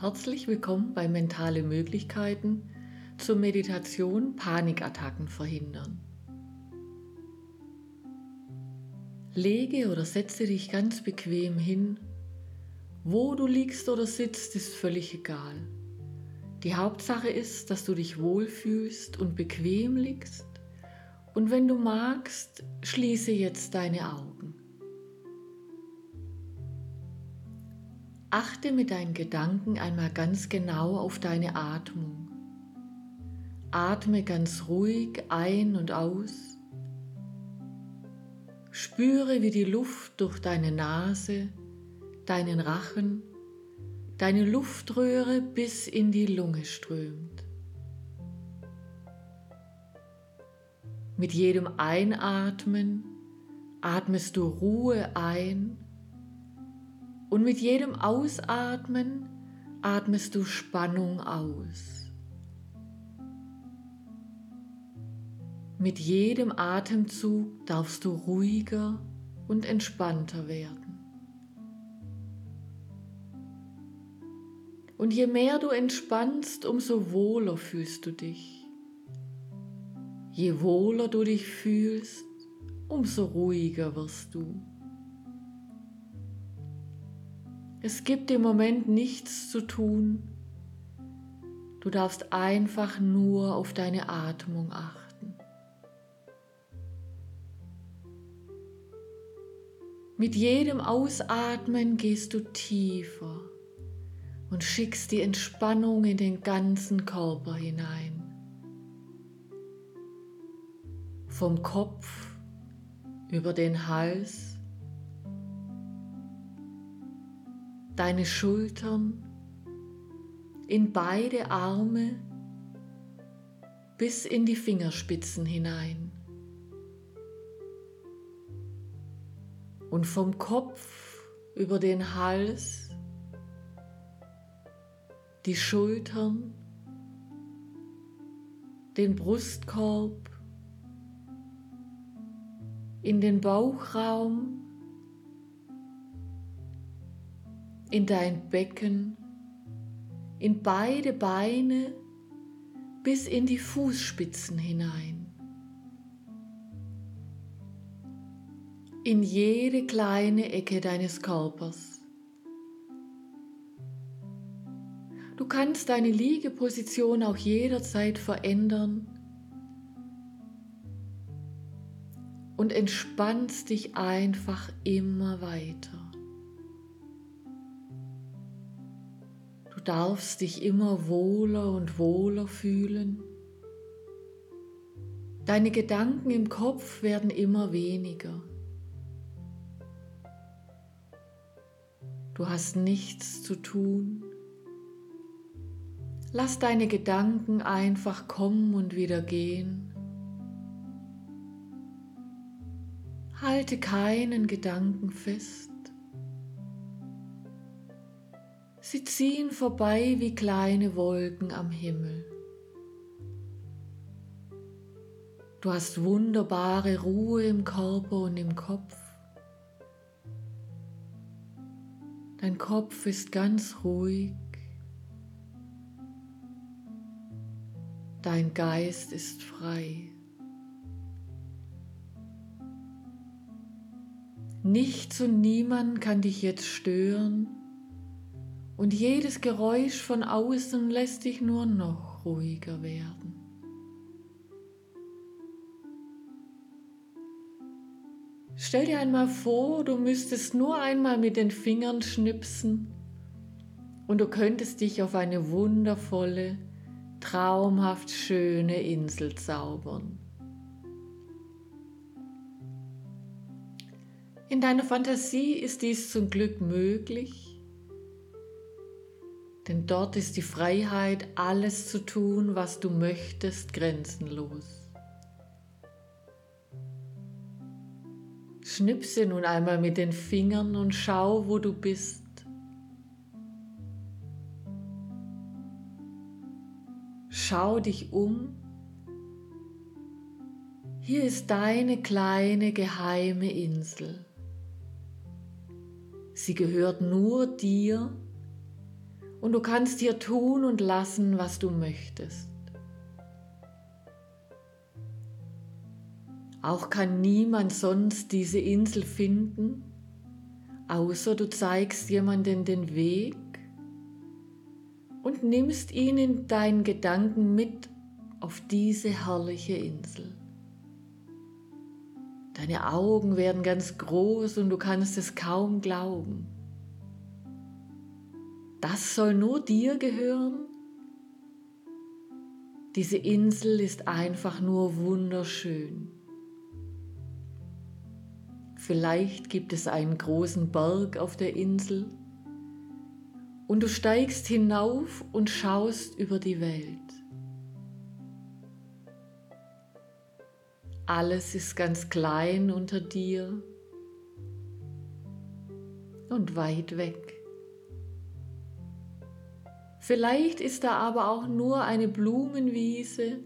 Herzlich willkommen bei Mentale Möglichkeiten zur Meditation Panikattacken verhindern. Lege oder setze dich ganz bequem hin. Wo du liegst oder sitzt, ist völlig egal. Die Hauptsache ist, dass du dich wohlfühlst und bequem liegst. Und wenn du magst, schließe jetzt deine Augen. Achte mit deinen Gedanken einmal ganz genau auf deine Atmung. Atme ganz ruhig ein und aus. Spüre, wie die Luft durch deine Nase, deinen Rachen, deine Luftröhre bis in die Lunge strömt. Mit jedem Einatmen atmest du Ruhe ein und mit jedem Ausatmen atmest du Spannung aus. Mit jedem Atemzug darfst du ruhiger und entspannter werden. Und je mehr du entspannst, umso wohler fühlst du dich. Je wohler du dich fühlst, umso ruhiger wirst du. Es gibt im Moment nichts zu tun. Du darfst einfach nur auf deine Atmung achten. Mit jedem Ausatmen gehst du tiefer und schickst die Entspannung in den ganzen Körper hinein. Vom Kopf über den Hals deine Schultern, in beide Arme bis in die Fingerspitzen hinein. Und vom Kopf über den Hals, die Schultern, den Brustkorb, in den Bauchraum in dein Becken, in beide Beine bis in die Fußspitzen hinein. In jede kleine Ecke deines Körpers. Du kannst deine Liegeposition auch jederzeit verändern und entspannst dich einfach immer weiter. Du darfst dich immer wohler und wohler fühlen. Deine Gedanken im Kopf werden immer weniger. Du hast nichts zu tun. Lass deine Gedanken einfach kommen und wieder gehen. Halte keinen Gedanken fest. Sie ziehen vorbei wie kleine Wolken am Himmel. Du hast wunderbare Ruhe im Körper und im Kopf. Dein Kopf ist ganz ruhig. Dein Geist ist frei. Nichts und niemand kann dich jetzt stören und jedes Geräusch von außen lässt dich nur noch ruhiger werden. Stell dir einmal vor, du müsstest nur einmal mit den Fingern schnipsen und du könntest dich auf eine wundervolle, traumhaft schöne Insel zaubern. In deiner Fantasie ist dies zum Glück möglich denn dort ist die Freiheit, alles zu tun, was du möchtest, grenzenlos. Schnipse nun einmal mit den Fingern und schau, wo du bist. Schau dich um. Hier ist deine kleine geheime Insel. Sie gehört nur dir und du kannst hier tun und lassen, was du möchtest. Auch kann niemand sonst diese Insel finden, außer du zeigst jemanden den Weg und nimmst ihn in deinen Gedanken mit auf diese herrliche Insel. Deine Augen werden ganz groß und du kannst es kaum glauben. Das soll nur dir gehören? Diese Insel ist einfach nur wunderschön. Vielleicht gibt es einen großen Berg auf der Insel und du steigst hinauf und schaust über die Welt. Alles ist ganz klein unter dir und weit weg. Vielleicht ist da aber auch nur eine Blumenwiese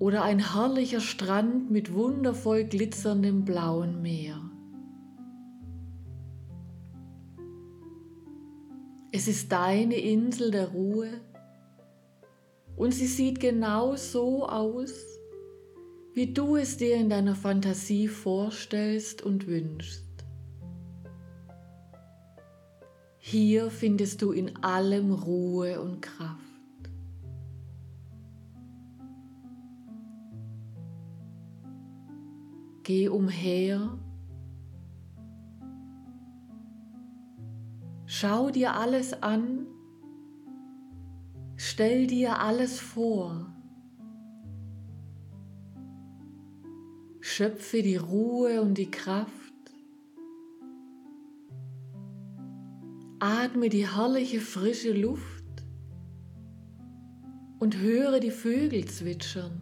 oder ein herrlicher Strand mit wundervoll glitzerndem blauen Meer. Es ist deine Insel der Ruhe und sie sieht genau so aus, wie du es dir in deiner Fantasie vorstellst und wünschst. Hier findest du in allem Ruhe und Kraft. Geh umher. Schau dir alles an. Stell dir alles vor. Schöpfe die Ruhe und die Kraft. Atme die herrliche frische Luft und höre die Vögel zwitschern.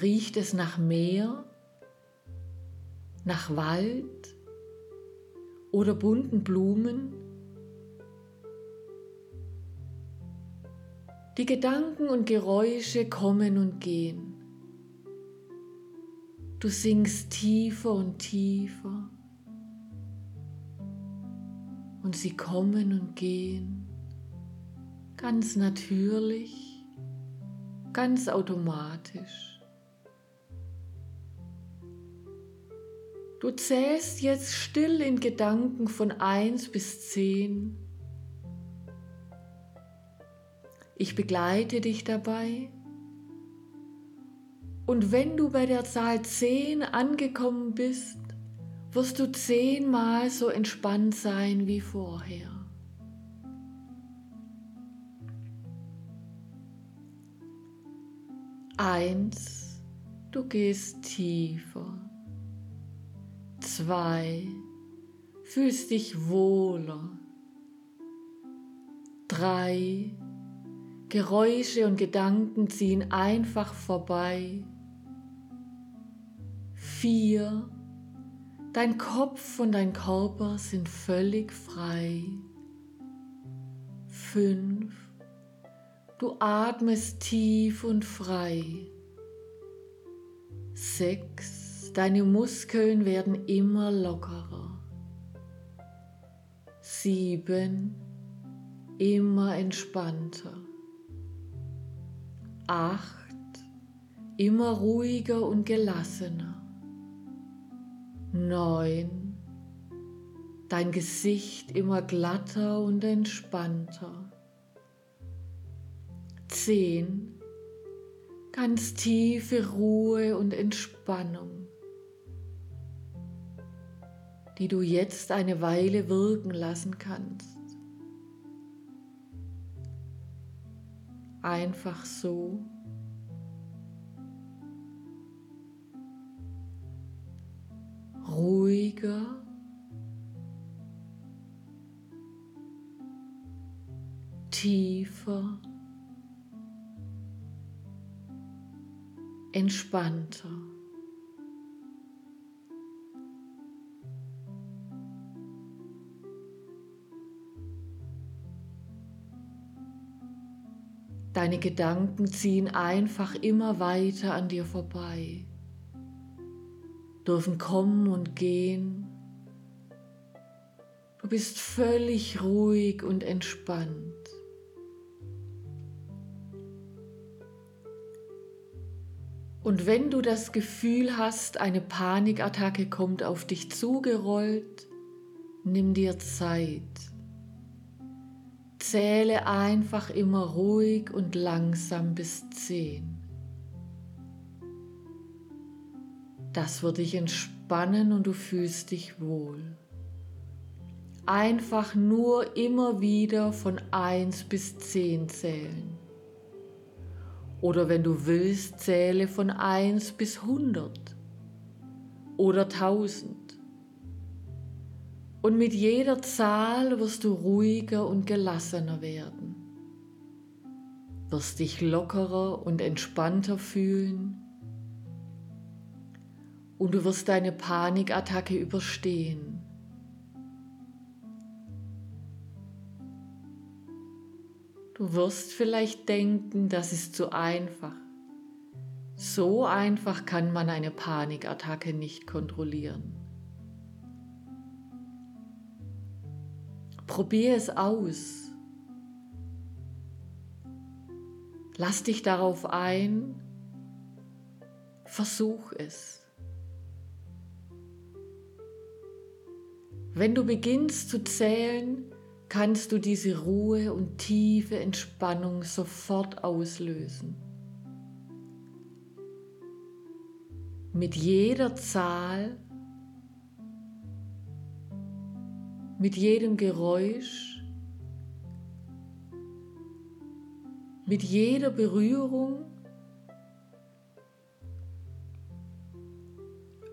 Riecht es nach Meer, nach Wald oder bunten Blumen? Die Gedanken und Geräusche kommen und gehen. Du sinkst tiefer und tiefer und sie kommen und gehen ganz natürlich, ganz automatisch. Du zählst jetzt still in Gedanken von 1 bis 10. Ich begleite dich dabei. Und wenn du bei der Zahl 10 angekommen bist, wirst du zehnmal so entspannt sein wie vorher. Eins, du gehst tiefer zwei, fühlst dich wohler. Drei, Geräusche und Gedanken ziehen einfach vorbei. Vier, dein Kopf und dein Körper sind völlig frei. Fünf, du atmest tief und frei. Sechs, deine Muskeln werden immer lockerer. Sieben, immer entspannter. Acht, immer ruhiger und gelassener. Neun, dein Gesicht immer glatter und entspannter. Zehn, ganz tiefe Ruhe und Entspannung die du jetzt eine Weile wirken lassen kannst. Einfach so. Ruhiger. Tiefer. Entspannter. Deine Gedanken ziehen einfach immer weiter an dir vorbei. Dürfen kommen und gehen. Du bist völlig ruhig und entspannt. Und wenn du das Gefühl hast, eine Panikattacke kommt auf dich zugerollt, nimm dir Zeit. Zähle einfach immer ruhig und langsam bis zehn. Das wird dich entspannen und du fühlst dich wohl. Einfach nur immer wieder von 1 bis 10 zählen. Oder wenn du willst, zähle von 1 bis 100 oder 1000. Und mit jeder Zahl wirst du ruhiger und gelassener werden, wirst dich lockerer und entspannter fühlen und du wirst deine Panikattacke überstehen. Du wirst vielleicht denken, das ist zu einfach. So einfach kann man eine Panikattacke nicht kontrollieren. Probier es aus. Lass dich darauf ein. Versuch es. Wenn du beginnst zu zählen, kannst du diese Ruhe und tiefe Entspannung sofort auslösen. Mit jeder Zahl, mit jedem Geräusch, mit jeder Berührung,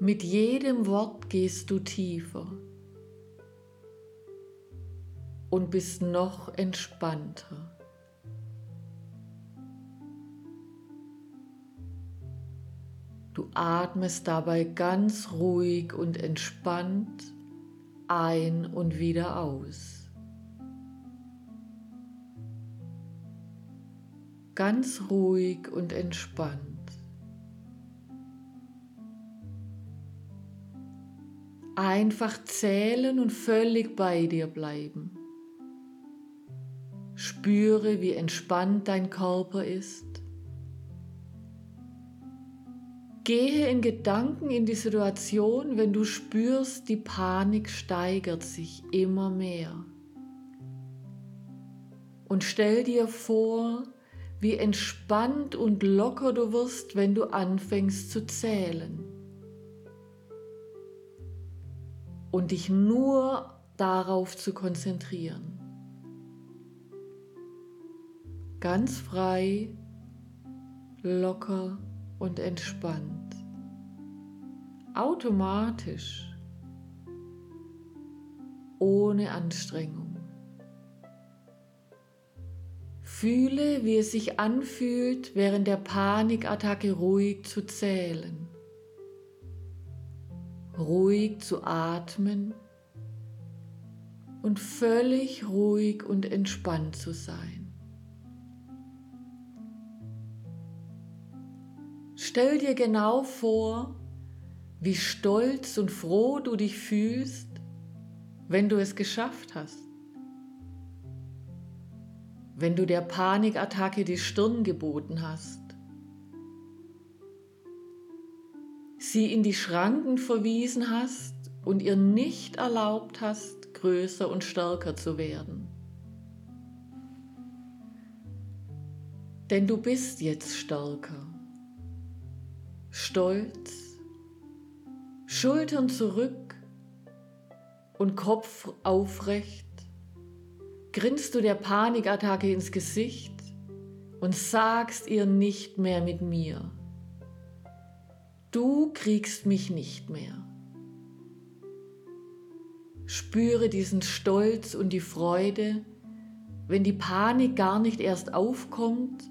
mit jedem Wort gehst du tiefer und bist noch entspannter. Du atmest dabei ganz ruhig und entspannt ein und wieder aus. Ganz ruhig und entspannt. Einfach zählen und völlig bei dir bleiben. Spüre, wie entspannt dein Körper ist. Gehe in Gedanken in die Situation, wenn du spürst, die Panik steigert sich immer mehr. Und stell dir vor, wie entspannt und locker du wirst, wenn du anfängst zu zählen. Und dich nur darauf zu konzentrieren. Ganz frei, locker und entspannt. Automatisch, ohne Anstrengung. Fühle, wie es sich anfühlt, während der Panikattacke ruhig zu zählen, ruhig zu atmen und völlig ruhig und entspannt zu sein. Stell dir genau vor, wie stolz und froh du dich fühlst, wenn du es geschafft hast. Wenn du der Panikattacke die Stirn geboten hast. Sie in die Schranken verwiesen hast und ihr nicht erlaubt hast, größer und stärker zu werden. Denn du bist jetzt stärker stolz, Schultern zurück und Kopf aufrecht, grinst du der Panikattacke ins Gesicht und sagst ihr nicht mehr mit mir. Du kriegst mich nicht mehr. Spüre diesen Stolz und die Freude, wenn die Panik gar nicht erst aufkommt,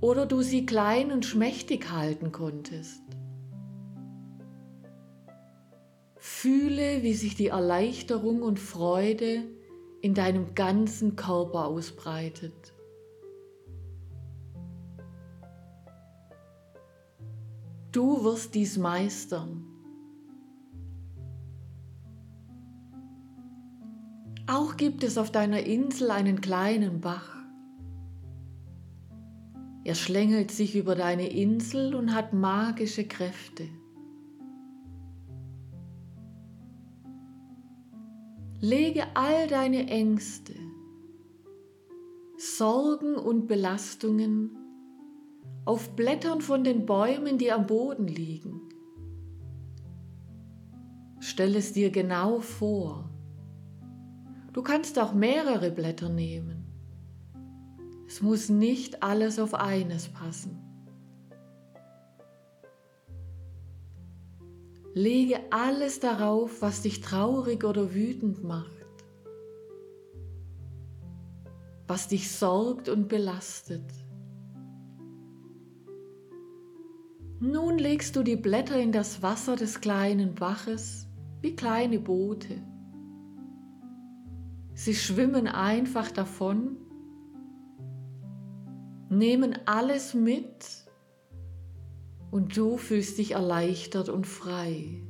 oder du sie klein und schmächtig halten konntest. Fühle, wie sich die Erleichterung und Freude in deinem ganzen Körper ausbreitet. Du wirst dies meistern. Auch gibt es auf deiner Insel einen kleinen Bach. Er schlängelt sich über deine Insel und hat magische Kräfte. Lege all deine Ängste, Sorgen und Belastungen auf Blättern von den Bäumen, die am Boden liegen. Stell es dir genau vor. Du kannst auch mehrere Blätter nehmen. Es muss nicht alles auf eines passen. Lege alles darauf, was dich traurig oder wütend macht, was dich sorgt und belastet. Nun legst du die Blätter in das Wasser des kleinen Baches wie kleine Boote. Sie schwimmen einfach davon, nehmen alles mit und du fühlst dich erleichtert und frei.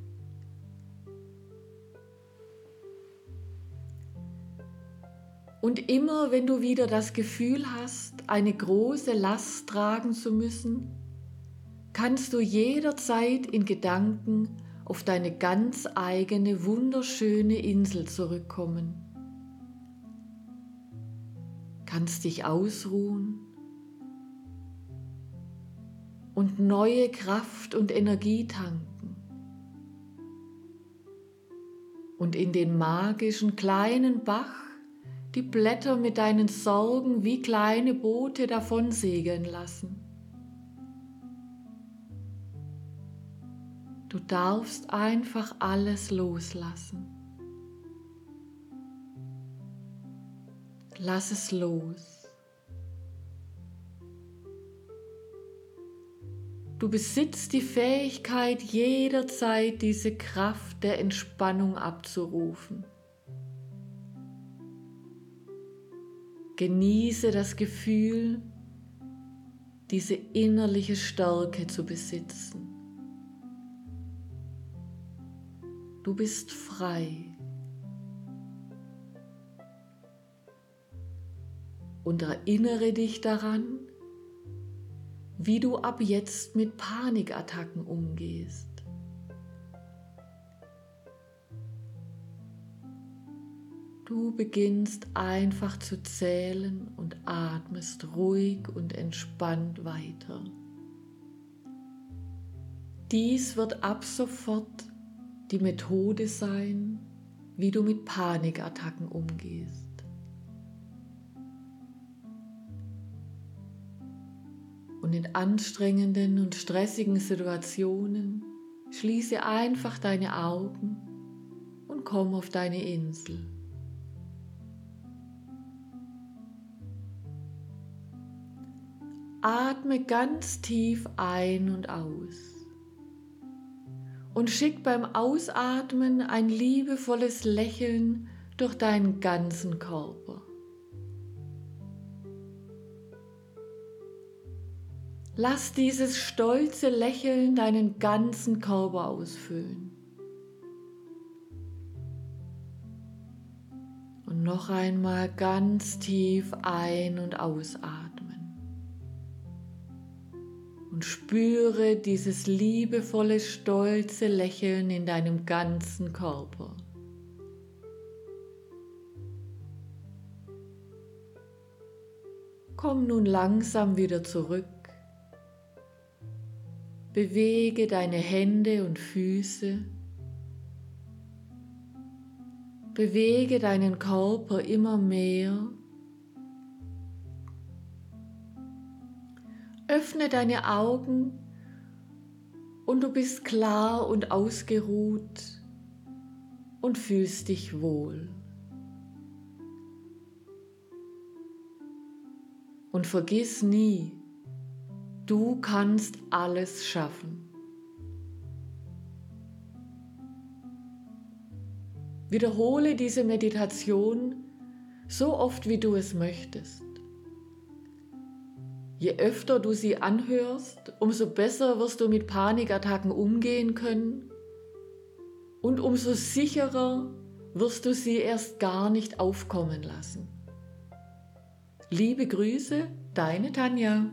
Und immer wenn du wieder das Gefühl hast, eine große Last tragen zu müssen, kannst du jederzeit in Gedanken auf deine ganz eigene wunderschöne Insel zurückkommen. Kannst dich ausruhen und neue Kraft und Energie tanken. Und in den magischen kleinen Bach die Blätter mit deinen Sorgen wie kleine Boote davonsegeln lassen. Du darfst einfach alles loslassen. Lass es los. Du besitzt die Fähigkeit, jederzeit diese Kraft der Entspannung abzurufen. Genieße das Gefühl, diese innerliche Stärke zu besitzen. Du bist frei. Und erinnere dich daran, wie du ab jetzt mit Panikattacken umgehst. Du beginnst einfach zu zählen und atmest ruhig und entspannt weiter. Dies wird ab sofort die Methode sein, wie du mit Panikattacken umgehst. Und in anstrengenden und stressigen Situationen schließe einfach deine Augen und komm auf deine Insel. Atme ganz tief ein und aus und schick beim Ausatmen ein liebevolles Lächeln durch deinen ganzen Körper. Lass dieses stolze Lächeln deinen ganzen Körper ausfüllen. Und noch einmal ganz tief ein- und ausatmen. Und spüre dieses liebevolle, stolze Lächeln in deinem ganzen Körper. Komm nun langsam wieder zurück Bewege deine Hände und Füße. Bewege deinen Körper immer mehr. Öffne deine Augen und du bist klar und ausgeruht und fühlst dich wohl. Und vergiss nie, Du kannst alles schaffen. Wiederhole diese Meditation so oft, wie du es möchtest. Je öfter du sie anhörst, umso besser wirst du mit Panikattacken umgehen können und umso sicherer wirst du sie erst gar nicht aufkommen lassen. Liebe Grüße, deine Tanja.